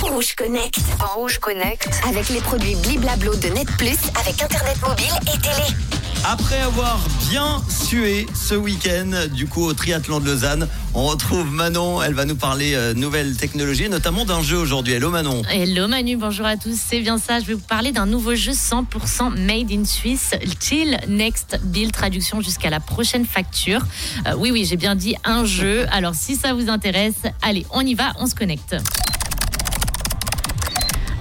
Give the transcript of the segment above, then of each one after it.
Rouge Connect. Rouge Connect. Avec les produits Bliblablo de Net Plus, avec Internet mobile et télé. Après avoir bien sué ce week-end, du coup au triathlon de Lausanne, on retrouve Manon. Elle va nous parler euh, nouvelles technologies, notamment d'un jeu aujourd'hui. Hello Manon. Hello Manu, bonjour à tous. C'est bien ça, je vais vous parler d'un nouveau jeu 100% made in Suisse, Till Next Build, traduction jusqu'à la prochaine facture. Euh, oui, oui, j'ai bien dit un jeu. Alors si ça vous intéresse, allez, on y va, on se connecte.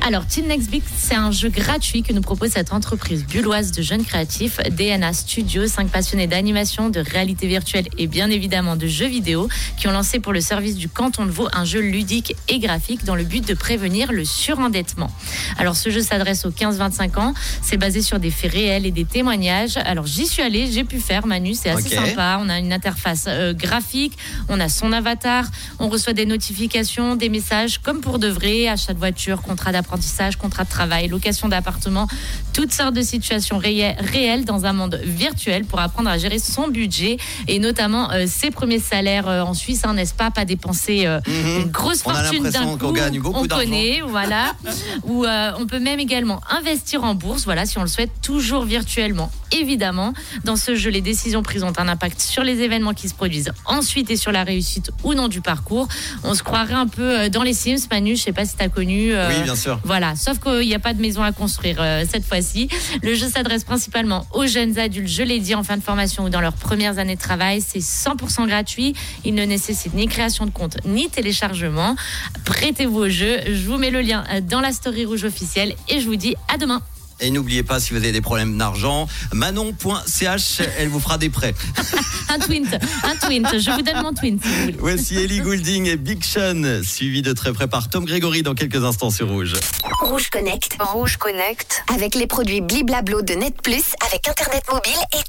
Alors, Till Next Big, c'est un jeu gratuit que nous propose cette entreprise bulloise de jeunes créatifs, DNA Studio, cinq passionnés d'animation, de réalité virtuelle et bien évidemment de jeux vidéo, qui ont lancé pour le service du canton de Vaud un jeu ludique et graphique dans le but de prévenir le surendettement. Alors, ce jeu s'adresse aux 15-25 ans. C'est basé sur des faits réels et des témoignages. Alors, j'y suis allée, j'ai pu faire, Manu, c'est assez sympa. On a une interface euh, graphique, on a son avatar, on reçoit des notifications, des messages comme pour de vrai, achat de voiture, contrat d'apprentissage, contrat de travail, location d'appartement, toutes sortes de situations rée- réelles dans un monde virtuel pour apprendre à gérer son budget et notamment euh, ses premiers salaires euh, en Suisse, hein, n'est-ce pas? Pas dépenser euh, Mhm. une grosse fortune d'un coup. qu'on gagne beaucoup on connaît, voilà. Ou on peut même également investir en bourse, voilà, si on le souhaite, toujours virtuellement. Évidemment, dans ce jeu, les décisions prises ont un impact sur les événements qui se produisent ensuite et sur la réussite ou non du parcours. On se croirait un peu euh, dans les Sims, Manu, je sais pas si tu as connu. euh, Oui, bien sûr. voilà, sauf qu'il n'y a pas de maison à construire euh, cette fois-ci. Le jeu s'adresse principalement aux jeunes adultes, je l'ai dit, en fin de formation ou dans leurs premières années de travail. C'est 100% gratuit. Il ne nécessite ni création de compte ni téléchargement. Prêtez-vous au jeu. Je vous mets le lien dans la story rouge officielle et je vous dis à demain. Et n'oubliez pas, si vous avez des problèmes d'argent, manon.ch, elle vous fera des prêts. Un twint, un twint. Je vous donne mon twint si vous voulez. Voici Ellie Goulding et Big Sean, suivi de très près par Tom Grégory dans quelques instants sur Rouge. Rouge Connect. Rouge Connect. Avec les produits Bliblablo de Net Plus, avec Internet mobile et.